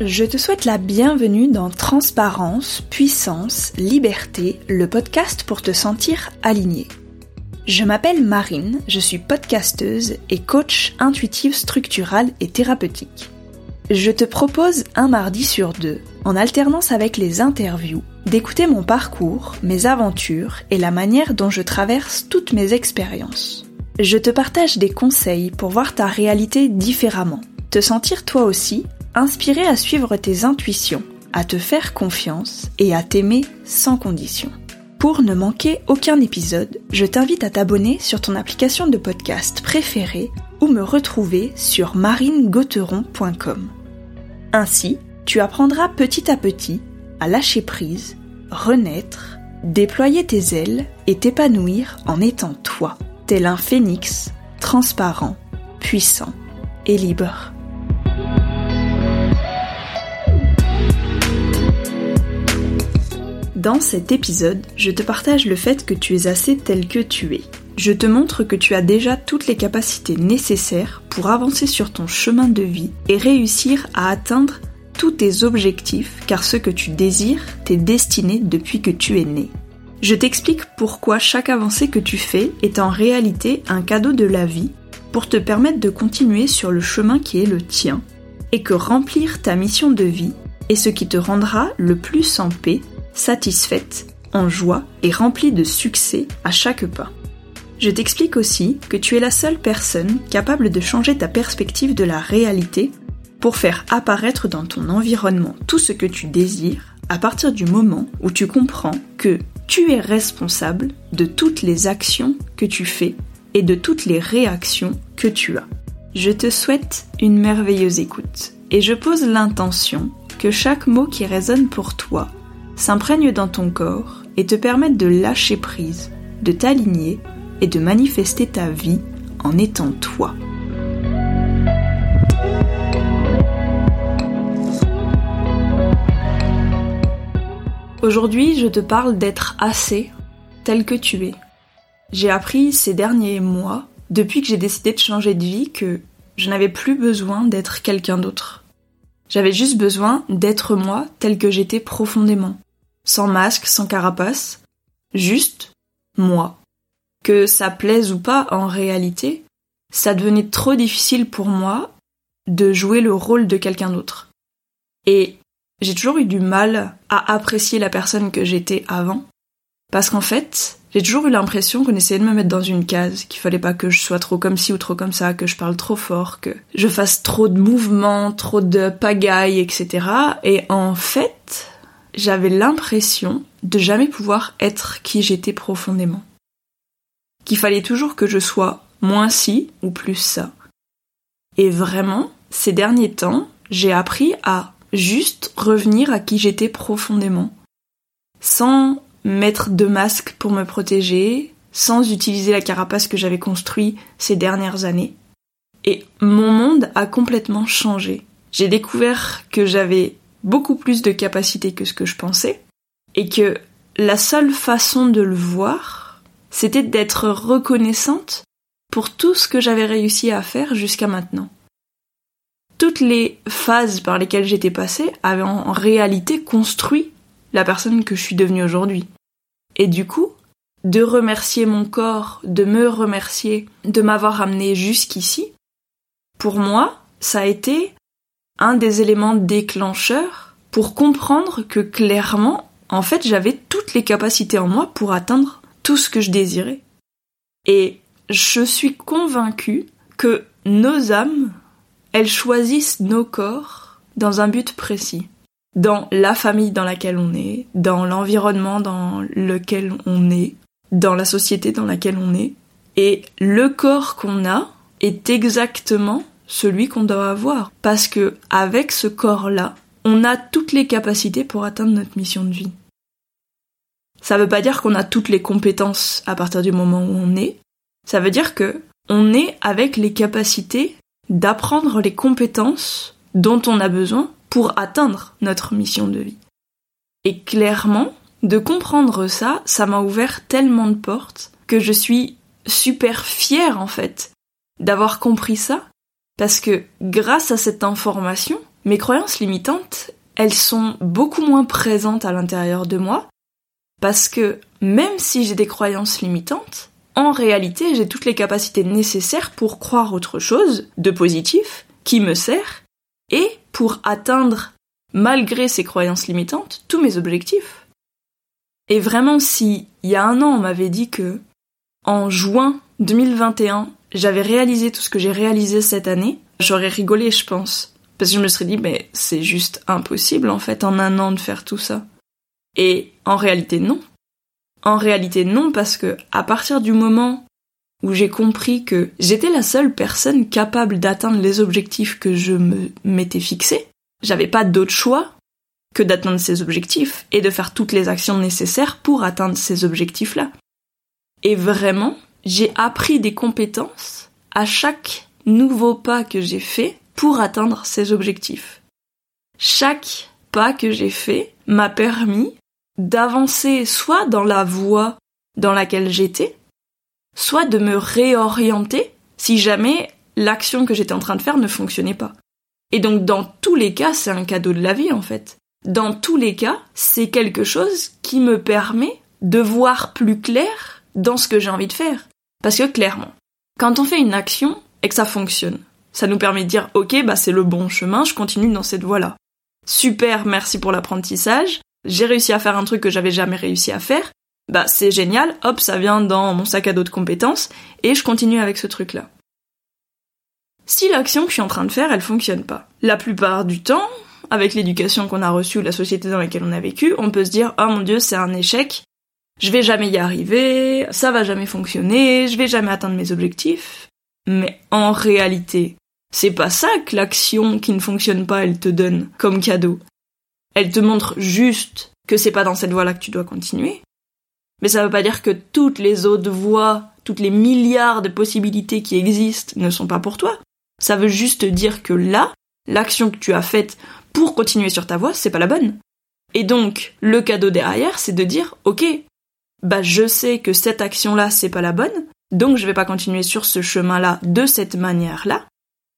Je te souhaite la bienvenue dans Transparence, Puissance, Liberté, le podcast pour te sentir aligné. Je m'appelle Marine, je suis podcasteuse et coach intuitive structurale et thérapeutique. Je te propose un mardi sur deux, en alternance avec les interviews, d'écouter mon parcours, mes aventures et la manière dont je traverse toutes mes expériences. Je te partage des conseils pour voir ta réalité différemment, te sentir toi aussi inspiré à suivre tes intuitions, à te faire confiance et à t'aimer sans condition. Pour ne manquer aucun épisode, je t'invite à t'abonner sur ton application de podcast préférée ou me retrouver sur marinegauteron.com. Ainsi, tu apprendras petit à petit à lâcher prise, renaître, déployer tes ailes et t'épanouir en étant toi, tel un phénix, transparent, puissant et libre. Dans cet épisode, je te partage le fait que tu es assez tel que tu es. Je te montre que tu as déjà toutes les capacités nécessaires pour avancer sur ton chemin de vie et réussir à atteindre tous tes objectifs car ce que tu désires t'est destiné depuis que tu es né. Je t'explique pourquoi chaque avancée que tu fais est en réalité un cadeau de la vie pour te permettre de continuer sur le chemin qui est le tien et que remplir ta mission de vie est ce qui te rendra le plus en paix satisfaite, en joie et remplie de succès à chaque pas. Je t'explique aussi que tu es la seule personne capable de changer ta perspective de la réalité pour faire apparaître dans ton environnement tout ce que tu désires à partir du moment où tu comprends que tu es responsable de toutes les actions que tu fais et de toutes les réactions que tu as. Je te souhaite une merveilleuse écoute et je pose l'intention que chaque mot qui résonne pour toi s'imprègne dans ton corps et te permettent de lâcher prise, de t'aligner et de manifester ta vie en étant toi. Aujourd'hui, je te parle d'être assez tel que tu es. J'ai appris ces derniers mois, depuis que j'ai décidé de changer de vie, que je n'avais plus besoin d'être quelqu'un d'autre. J'avais juste besoin d'être moi tel que j'étais profondément. Sans masque, sans carapace. Juste moi. Que ça plaise ou pas en réalité, ça devenait trop difficile pour moi de jouer le rôle de quelqu'un d'autre. Et j'ai toujours eu du mal à apprécier la personne que j'étais avant. Parce qu'en fait, j'ai toujours eu l'impression qu'on essayait de me mettre dans une case, qu'il fallait pas que je sois trop comme ci ou trop comme ça, que je parle trop fort, que je fasse trop de mouvements, trop de pagaille, etc. Et en fait, j'avais l'impression de jamais pouvoir être qui j'étais profondément. Qu'il fallait toujours que je sois moins ci ou plus ça. Et vraiment, ces derniers temps, j'ai appris à juste revenir à qui j'étais profondément. Sans mettre de masques pour me protéger, sans utiliser la carapace que j'avais construite ces dernières années. Et mon monde a complètement changé. J'ai découvert que j'avais beaucoup plus de capacités que ce que je pensais, et que la seule façon de le voir, c'était d'être reconnaissante pour tout ce que j'avais réussi à faire jusqu'à maintenant. Toutes les phases par lesquelles j'étais passée avaient en réalité construit la personne que je suis devenue aujourd'hui. Et du coup, de remercier mon corps, de me remercier, de m'avoir amené jusqu'ici, pour moi, ça a été un des éléments déclencheurs pour comprendre que clairement, en fait, j'avais toutes les capacités en moi pour atteindre tout ce que je désirais. Et je suis convaincue que nos âmes, elles choisissent nos corps dans un but précis dans la famille dans laquelle on est, dans l'environnement dans lequel on est, dans la société dans laquelle on est. Et le corps qu'on a est exactement celui qu'on doit avoir. Parce que avec ce corps-là, on a toutes les capacités pour atteindre notre mission de vie. Ça veut pas dire qu'on a toutes les compétences à partir du moment où on est. Ça veut dire que on est avec les capacités d'apprendre les compétences dont on a besoin pour atteindre notre mission de vie. Et clairement, de comprendre ça, ça m'a ouvert tellement de portes que je suis super fière en fait d'avoir compris ça parce que grâce à cette information, mes croyances limitantes, elles sont beaucoup moins présentes à l'intérieur de moi, parce que même si j'ai des croyances limitantes, en réalité, j'ai toutes les capacités nécessaires pour croire autre chose, de positif, qui me sert, et pour atteindre, malgré ces croyances limitantes, tous mes objectifs. Et vraiment, si il y a un an on m'avait dit que, en juin 2021, j'avais réalisé tout ce que j'ai réalisé cette année, j'aurais rigolé, je pense. Parce que je me serais dit, mais c'est juste impossible, en fait, en un an de faire tout ça. Et en réalité, non. En réalité, non, parce que à partir du moment où j'ai compris que j'étais la seule personne capable d'atteindre les objectifs que je m'étais fixés, j'avais pas d'autre choix que d'atteindre ces objectifs et de faire toutes les actions nécessaires pour atteindre ces objectifs-là. Et vraiment, j'ai appris des compétences à chaque nouveau pas que j'ai fait pour atteindre ces objectifs. Chaque pas que j'ai fait m'a permis d'avancer soit dans la voie dans laquelle j'étais, soit de me réorienter si jamais l'action que j'étais en train de faire ne fonctionnait pas. Et donc dans tous les cas, c'est un cadeau de la vie en fait. Dans tous les cas, c'est quelque chose qui me permet de voir plus clair dans ce que j'ai envie de faire. Parce que clairement, quand on fait une action et que ça fonctionne, ça nous permet de dire ok, bah c'est le bon chemin, je continue dans cette voie-là. Super, merci pour l'apprentissage. J'ai réussi à faire un truc que j'avais jamais réussi à faire. Bah c'est génial, hop, ça vient dans mon sac à dos de compétences et je continue avec ce truc-là. Si l'action que je suis en train de faire, elle fonctionne pas. La plupart du temps, avec l'éducation qu'on a reçue, la société dans laquelle on a vécu, on peut se dire oh mon dieu, c'est un échec, je vais jamais y arriver, ça va jamais fonctionner, je vais jamais atteindre mes objectifs. Mais en réalité, c'est pas ça que l'action qui ne fonctionne pas, elle te donne comme cadeau. Elle te montre juste que c'est pas dans cette voie-là que tu dois continuer. Mais ça veut pas dire que toutes les autres voies, toutes les milliards de possibilités qui existent ne sont pas pour toi. Ça veut juste dire que là, l'action que tu as faite pour continuer sur ta voie, c'est pas la bonne. Et donc, le cadeau derrière, c'est de dire, ok, bah je sais que cette action-là, c'est pas la bonne, donc je vais pas continuer sur ce chemin-là de cette manière-là,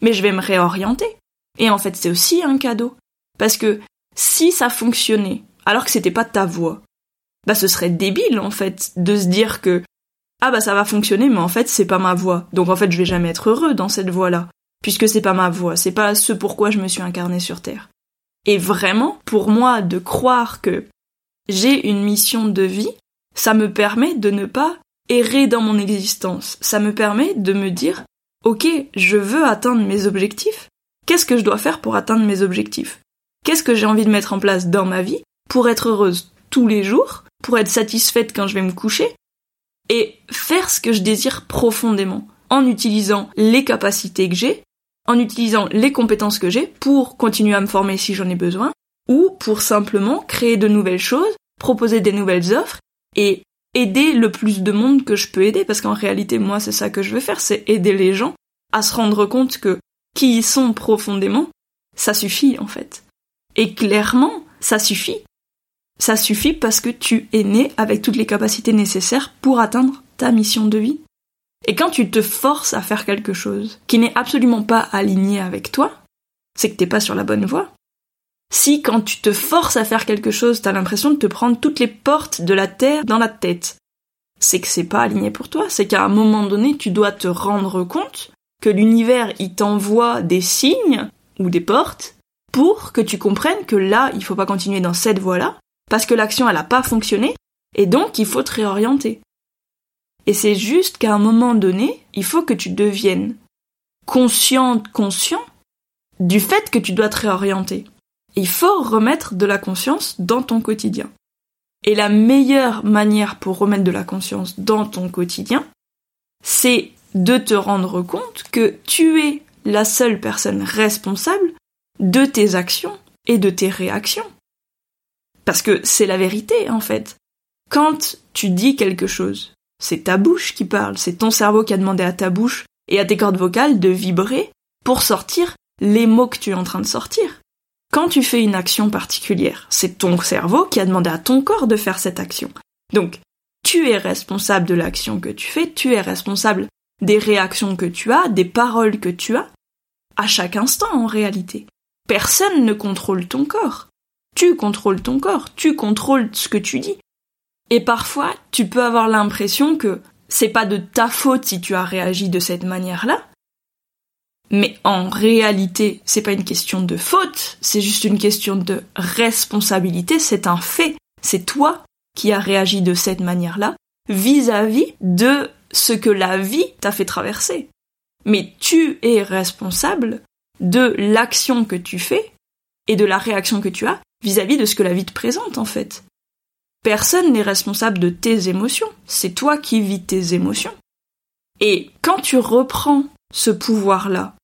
mais je vais me réorienter. Et en fait, c'est aussi un cadeau. Parce que si ça fonctionnait, alors que c'était pas ta voie, bah ce serait débile, en fait, de se dire que, ah bah ça va fonctionner, mais en fait, c'est pas ma voie. Donc en fait, je vais jamais être heureux dans cette voie-là. Puisque c'est pas ma voie, c'est pas ce pourquoi je me suis incarné sur Terre. Et vraiment, pour moi, de croire que j'ai une mission de vie, ça me permet de ne pas errer dans mon existence. Ça me permet de me dire, ok, je veux atteindre mes objectifs. Qu'est-ce que je dois faire pour atteindre mes objectifs? Qu'est-ce que j'ai envie de mettre en place dans ma vie pour être heureuse tous les jours, pour être satisfaite quand je vais me coucher et faire ce que je désire profondément en utilisant les capacités que j'ai, en utilisant les compétences que j'ai pour continuer à me former si j'en ai besoin ou pour simplement créer de nouvelles choses, proposer des nouvelles offres et aider le plus de monde que je peux aider, parce qu'en réalité, moi, c'est ça que je veux faire, c'est aider les gens à se rendre compte que qui ils sont profondément, ça suffit, en fait. Et clairement, ça suffit. Ça suffit parce que tu es né avec toutes les capacités nécessaires pour atteindre ta mission de vie. Et quand tu te forces à faire quelque chose qui n'est absolument pas aligné avec toi, c'est que t'es pas sur la bonne voie. Si quand tu te forces à faire quelque chose, t'as l'impression de te prendre toutes les portes de la terre dans la tête, c'est que c'est pas aligné pour toi, c'est qu'à un moment donné, tu dois te rendre compte que l'univers, il t'envoie des signes ou des portes pour que tu comprennes que là, il faut pas continuer dans cette voie-là, parce que l'action, elle a pas fonctionné, et donc il faut te réorienter. Et c'est juste qu'à un moment donné, il faut que tu deviennes consciente, conscient du fait que tu dois te réorienter. Il faut remettre de la conscience dans ton quotidien. Et la meilleure manière pour remettre de la conscience dans ton quotidien, c'est de te rendre compte que tu es la seule personne responsable de tes actions et de tes réactions. Parce que c'est la vérité, en fait. Quand tu dis quelque chose, c'est ta bouche qui parle, c'est ton cerveau qui a demandé à ta bouche et à tes cordes vocales de vibrer pour sortir les mots que tu es en train de sortir. Quand tu fais une action particulière, c'est ton cerveau qui a demandé à ton corps de faire cette action. Donc, tu es responsable de l'action que tu fais, tu es responsable des réactions que tu as, des paroles que tu as, à chaque instant en réalité. Personne ne contrôle ton corps. Tu contrôles ton corps, tu contrôles ce que tu dis. Et parfois, tu peux avoir l'impression que c'est pas de ta faute si tu as réagi de cette manière-là. Mais en réalité, c'est pas une question de faute, c'est juste une question de responsabilité, c'est un fait. C'est toi qui as réagi de cette manière-là vis-à-vis de ce que la vie t'a fait traverser. Mais tu es responsable de l'action que tu fais et de la réaction que tu as vis-à-vis de ce que la vie te présente en fait. Personne n'est responsable de tes émotions, c'est toi qui vis tes émotions. Et quand tu reprends ce pouvoir-là,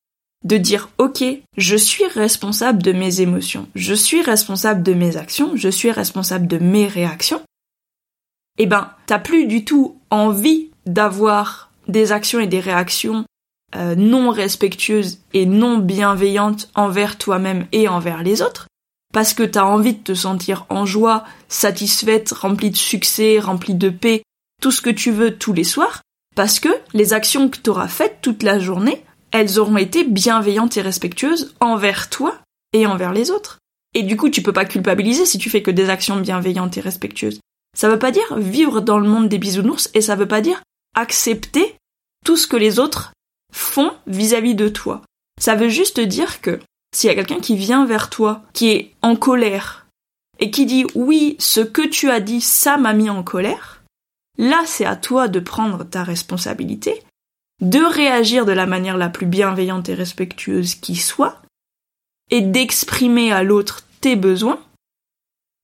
de dire ok, je suis responsable de mes émotions, je suis responsable de mes actions, je suis responsable de mes réactions, eh ben, t'as plus du tout envie d'avoir des actions et des réactions euh, non respectueuses et non bienveillantes envers toi-même et envers les autres, parce que t'as envie de te sentir en joie, satisfaite, remplie de succès, remplie de paix, tout ce que tu veux tous les soirs, parce que les actions que t'auras faites toute la journée, elles auront été bienveillantes et respectueuses envers toi et envers les autres. Et du coup, tu peux pas culpabiliser si tu fais que des actions bienveillantes et respectueuses. Ça veut pas dire vivre dans le monde des bisounours et ça veut pas dire accepter tout ce que les autres font vis-à-vis de toi. Ça veut juste dire que s'il y a quelqu'un qui vient vers toi, qui est en colère, et qui dit oui, ce que tu as dit, ça m'a mis en colère, là c'est à toi de prendre ta responsabilité, de réagir de la manière la plus bienveillante et respectueuse qui soit, et d'exprimer à l'autre tes besoins,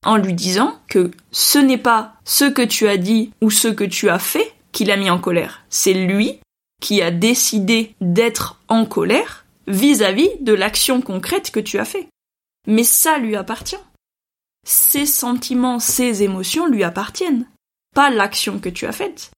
en lui disant que ce n'est pas ce que tu as dit ou ce que tu as fait qui l'a mis en colère, c'est lui qui a décidé d'être en colère vis-à-vis de l'action concrète que tu as fait. Mais ça lui appartient. Ses sentiments, ses émotions lui appartiennent. Pas l'action que tu as faite,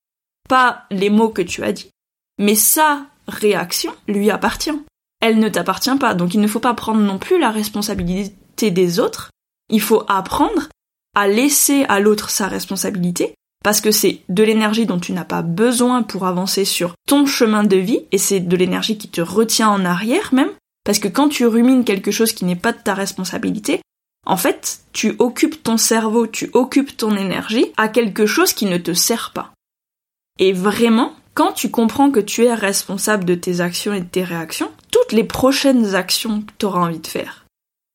pas les mots que tu as dit, mais sa réaction lui appartient. Elle ne t'appartient pas, donc il ne faut pas prendre non plus la responsabilité des autres il faut apprendre à laisser à l'autre sa responsabilité parce que c'est de l'énergie dont tu n'as pas besoin pour avancer sur ton chemin de vie et c'est de l'énergie qui te retient en arrière même parce que quand tu rumines quelque chose qui n'est pas de ta responsabilité, en fait, tu occupes ton cerveau, tu occupes ton énergie à quelque chose qui ne te sert pas. Et vraiment, quand tu comprends que tu es responsable de tes actions et de tes réactions, toutes les prochaines actions que tu auras envie de faire,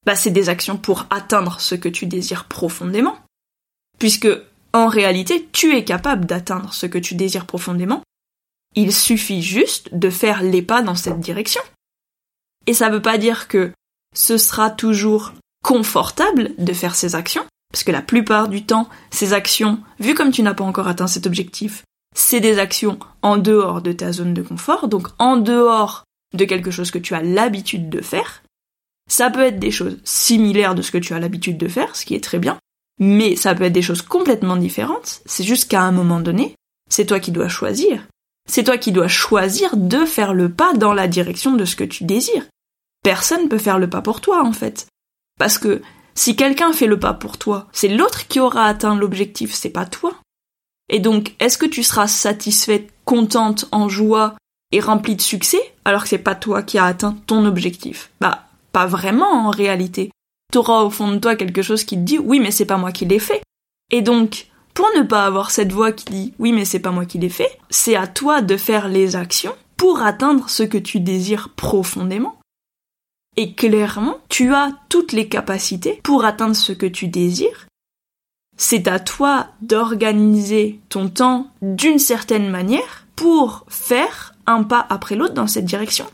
bah, c'est des actions pour atteindre ce que tu désires profondément. Puisque, en réalité, tu es capable d'atteindre ce que tu désires profondément. Il suffit juste de faire les pas dans cette direction. Et ça veut pas dire que ce sera toujours confortable de faire ces actions, parce que la plupart du temps, ces actions, vu comme tu n'as pas encore atteint cet objectif, c'est des actions en dehors de ta zone de confort, donc en dehors de quelque chose que tu as l'habitude de faire, ça peut être des choses similaires de ce que tu as l'habitude de faire, ce qui est très bien, mais ça peut être des choses complètement différentes. C'est juste qu'à un moment donné, c'est toi qui dois choisir. C'est toi qui dois choisir de faire le pas dans la direction de ce que tu désires. Personne peut faire le pas pour toi, en fait. Parce que si quelqu'un fait le pas pour toi, c'est l'autre qui aura atteint l'objectif, c'est pas toi. Et donc, est-ce que tu seras satisfaite, contente, en joie et remplie de succès alors que c'est pas toi qui as atteint ton objectif? Bah, pas vraiment en réalité. T'auras au fond de toi quelque chose qui te dit oui mais c'est pas moi qui l'ai fait. Et donc, pour ne pas avoir cette voix qui dit oui mais c'est pas moi qui l'ai fait, c'est à toi de faire les actions pour atteindre ce que tu désires profondément. Et clairement, tu as toutes les capacités pour atteindre ce que tu désires. C'est à toi d'organiser ton temps d'une certaine manière pour faire un pas après l'autre dans cette direction.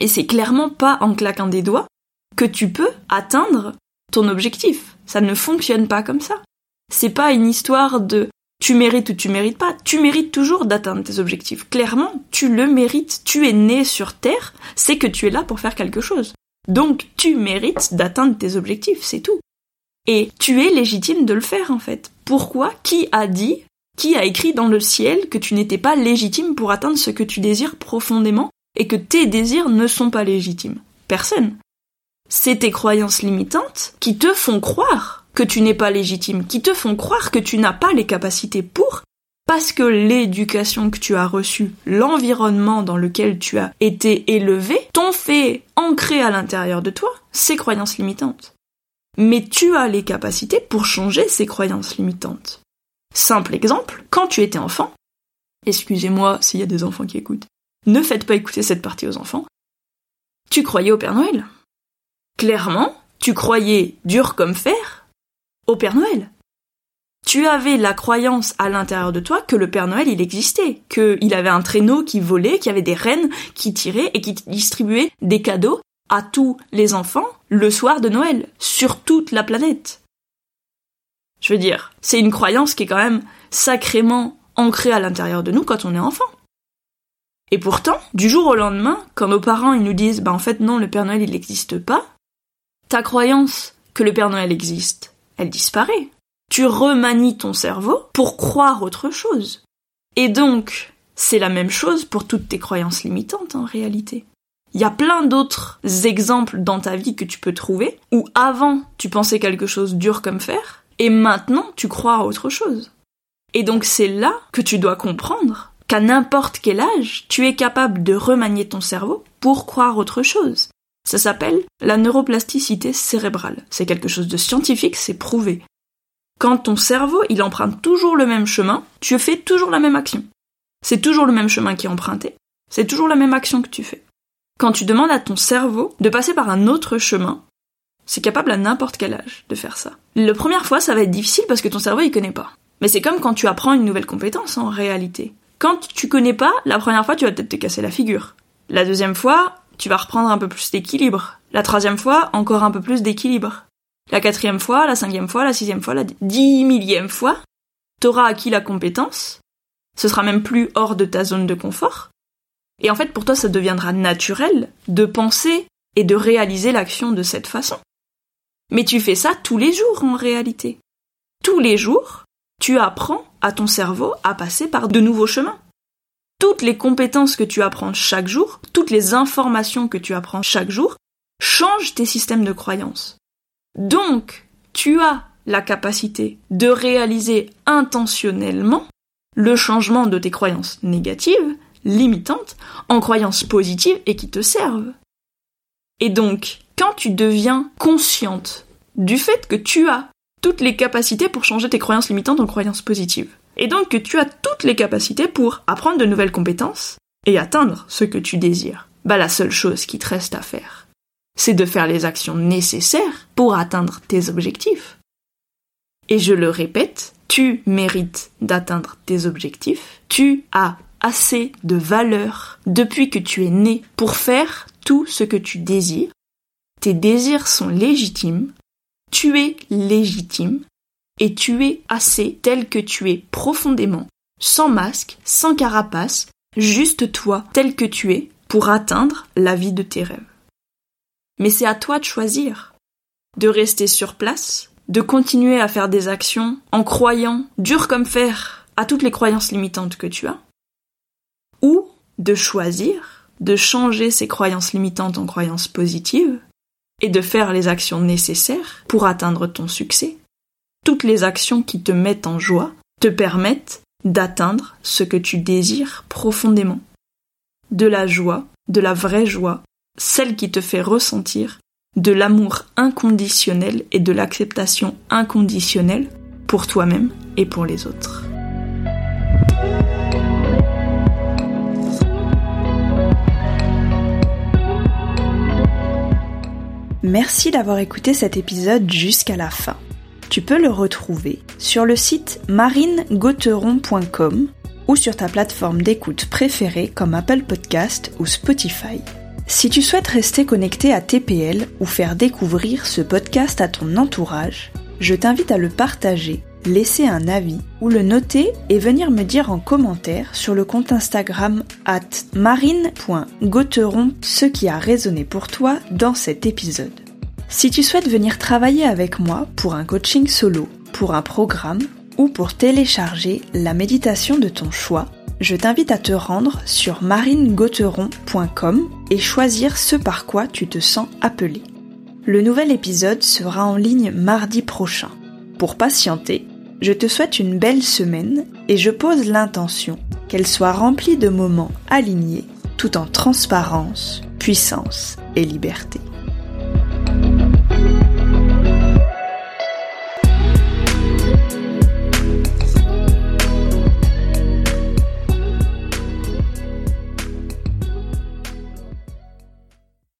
Et c'est clairement pas en claquant des doigts que tu peux atteindre ton objectif. Ça ne fonctionne pas comme ça. C'est pas une histoire de tu mérites ou tu mérites pas. Tu mérites toujours d'atteindre tes objectifs. Clairement, tu le mérites. Tu es né sur Terre, c'est que tu es là pour faire quelque chose. Donc tu mérites d'atteindre tes objectifs, c'est tout. Et tu es légitime de le faire en fait. Pourquoi Qui a dit Qui a écrit dans le ciel que tu n'étais pas légitime pour atteindre ce que tu désires profondément et que tes désirs ne sont pas légitimes? Personne. C'est tes croyances limitantes qui te font croire que tu n'es pas légitime, qui te font croire que tu n'as pas les capacités pour, parce que l'éducation que tu as reçue, l'environnement dans lequel tu as été élevé, t'ont fait ancrer à l'intérieur de toi ces croyances limitantes. Mais tu as les capacités pour changer ces croyances limitantes. Simple exemple, quand tu étais enfant, excusez-moi s'il y a des enfants qui écoutent, ne faites pas écouter cette partie aux enfants, tu croyais au Père Noël. Clairement, tu croyais dur comme fer au Père Noël tu avais la croyance à l'intérieur de toi que le Père Noël il existait, qu'il avait un traîneau qui volait, qu'il y avait des reines qui tiraient et qui distribuaient des cadeaux à tous les enfants le soir de Noël, sur toute la planète. Je veux dire, c'est une croyance qui est quand même sacrément ancrée à l'intérieur de nous quand on est enfant. Et pourtant, du jour au lendemain, quand nos parents nous disent bah en fait non, le Père Noël il n'existe pas, ta croyance que le Père Noël existe, elle disparaît tu remanies ton cerveau pour croire autre chose. Et donc, c'est la même chose pour toutes tes croyances limitantes en réalité. Il y a plein d'autres exemples dans ta vie que tu peux trouver où avant tu pensais quelque chose dur comme fer et maintenant tu crois à autre chose. Et donc c'est là que tu dois comprendre qu'à n'importe quel âge, tu es capable de remanier ton cerveau pour croire autre chose. Ça s'appelle la neuroplasticité cérébrale. C'est quelque chose de scientifique, c'est prouvé. Quand ton cerveau, il emprunte toujours le même chemin, tu fais toujours la même action. C'est toujours le même chemin qui est emprunté, c'est toujours la même action que tu fais. Quand tu demandes à ton cerveau de passer par un autre chemin, c'est capable à n'importe quel âge de faire ça. La première fois, ça va être difficile parce que ton cerveau, il connaît pas. Mais c'est comme quand tu apprends une nouvelle compétence en réalité. Quand tu connais pas, la première fois, tu vas peut-être te casser la figure. La deuxième fois, tu vas reprendre un peu plus d'équilibre. La troisième fois, encore un peu plus d'équilibre. La quatrième fois, la cinquième fois, la sixième fois, la dix millième fois, t'auras acquis la compétence. Ce sera même plus hors de ta zone de confort. Et en fait, pour toi, ça deviendra naturel de penser et de réaliser l'action de cette façon. Mais tu fais ça tous les jours en réalité. Tous les jours, tu apprends à ton cerveau à passer par de nouveaux chemins. Toutes les compétences que tu apprends chaque jour, toutes les informations que tu apprends chaque jour, changent tes systèmes de croyances. Donc, tu as la capacité de réaliser intentionnellement le changement de tes croyances négatives, limitantes, en croyances positives et qui te servent. Et donc, quand tu deviens consciente du fait que tu as toutes les capacités pour changer tes croyances limitantes en croyances positives, et donc que tu as toutes les capacités pour apprendre de nouvelles compétences et atteindre ce que tu désires, bah la seule chose qui te reste à faire, c'est de faire les actions nécessaires pour atteindre tes objectifs. Et je le répète, tu mérites d'atteindre tes objectifs, tu as assez de valeur depuis que tu es né pour faire tout ce que tu désires. Tes désirs sont légitimes, tu es légitime, et tu es assez tel que tu es profondément, sans masque, sans carapace, juste toi tel que tu es, pour atteindre la vie de tes rêves. Mais c'est à toi de choisir. De rester sur place, de continuer à faire des actions en croyant, dur comme fer, à toutes les croyances limitantes que tu as. De choisir de changer ces croyances limitantes en croyances positives et de faire les actions nécessaires pour atteindre ton succès. Toutes les actions qui te mettent en joie te permettent d'atteindre ce que tu désires profondément. De la joie, de la vraie joie, celle qui te fait ressentir de l'amour inconditionnel et de l'acceptation inconditionnelle pour toi-même et pour les autres. Merci d'avoir écouté cet épisode jusqu'à la fin. Tu peux le retrouver sur le site marinegauteron.com ou sur ta plateforme d'écoute préférée comme Apple Podcast ou Spotify. Si tu souhaites rester connecté à TPL ou faire découvrir ce podcast à ton entourage, je t'invite à le partager, laisser un avis ou le noter et venir me dire en commentaire sur le compte Instagram at marine.gauteron ce qui a résonné pour toi dans cet épisode. Si tu souhaites venir travailler avec moi pour un coaching solo, pour un programme ou pour télécharger la méditation de ton choix, je t'invite à te rendre sur marinegauteron.com et choisir ce par quoi tu te sens appelé. Le nouvel épisode sera en ligne mardi prochain. Pour patienter, je te souhaite une belle semaine et je pose l'intention qu'elle soit remplie de moments alignés tout en transparence, puissance et liberté.